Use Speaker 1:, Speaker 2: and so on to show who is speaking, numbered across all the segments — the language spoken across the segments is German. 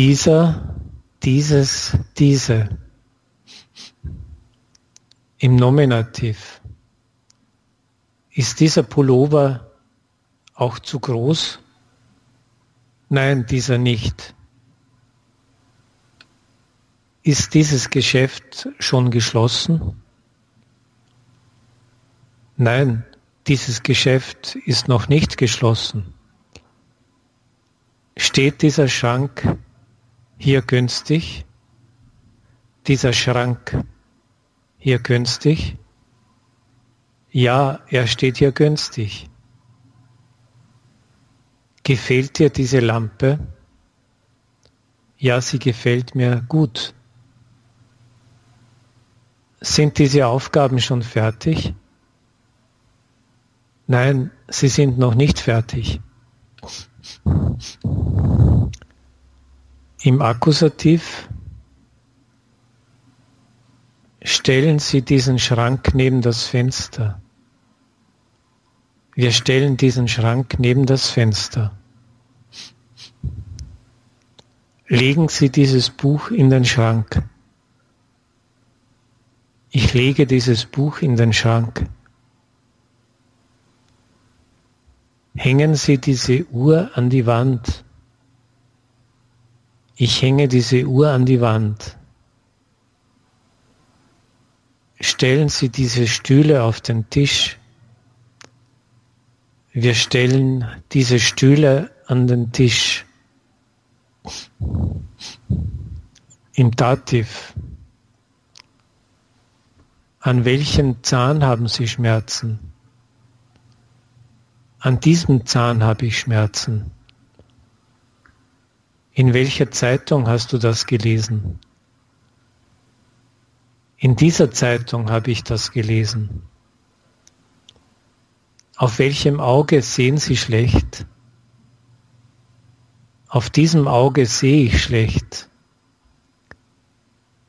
Speaker 1: Dieser, dieses, diese. Im Nominativ. Ist dieser Pullover auch zu groß? Nein, dieser nicht. Ist dieses Geschäft schon geschlossen? Nein, dieses Geschäft ist noch nicht geschlossen. Steht dieser Schrank hier günstig? Dieser Schrank hier günstig? Ja, er steht hier günstig. Gefällt dir diese Lampe? Ja, sie gefällt mir gut. Sind diese Aufgaben schon fertig? Nein, sie sind noch nicht fertig. Im Akkusativ stellen Sie diesen Schrank neben das Fenster. Wir stellen diesen Schrank neben das Fenster. Legen Sie dieses Buch in den Schrank. Ich lege dieses Buch in den Schrank. Hängen Sie diese Uhr an die Wand. Ich hänge diese Uhr an die Wand. Stellen Sie diese Stühle auf den Tisch. Wir stellen diese Stühle an den Tisch. Im Dativ. An welchem Zahn haben Sie Schmerzen? An diesem Zahn habe ich Schmerzen. In welcher Zeitung hast du das gelesen? In dieser Zeitung habe ich das gelesen. Auf welchem Auge sehen Sie schlecht? Auf diesem Auge sehe ich schlecht.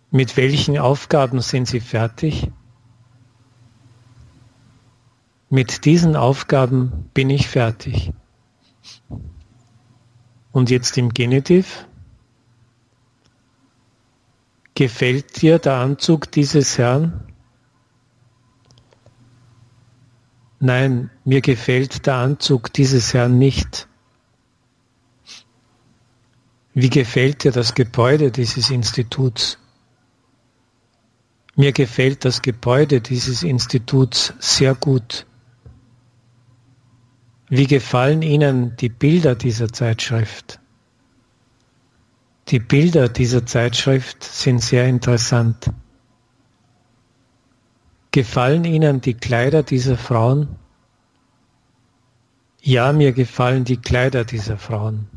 Speaker 1: Mit welchen Aufgaben sind Sie fertig? Mit diesen Aufgaben bin ich fertig. Und jetzt im Genitiv. Gefällt dir der Anzug dieses Herrn? Nein, mir gefällt der Anzug dieses Herrn nicht. Wie gefällt dir das Gebäude dieses Instituts? Mir gefällt das Gebäude dieses Instituts sehr gut. Wie gefallen Ihnen die Bilder dieser Zeitschrift? Die Bilder dieser Zeitschrift sind sehr interessant. Gefallen Ihnen die Kleider dieser Frauen? Ja, mir gefallen die Kleider dieser Frauen.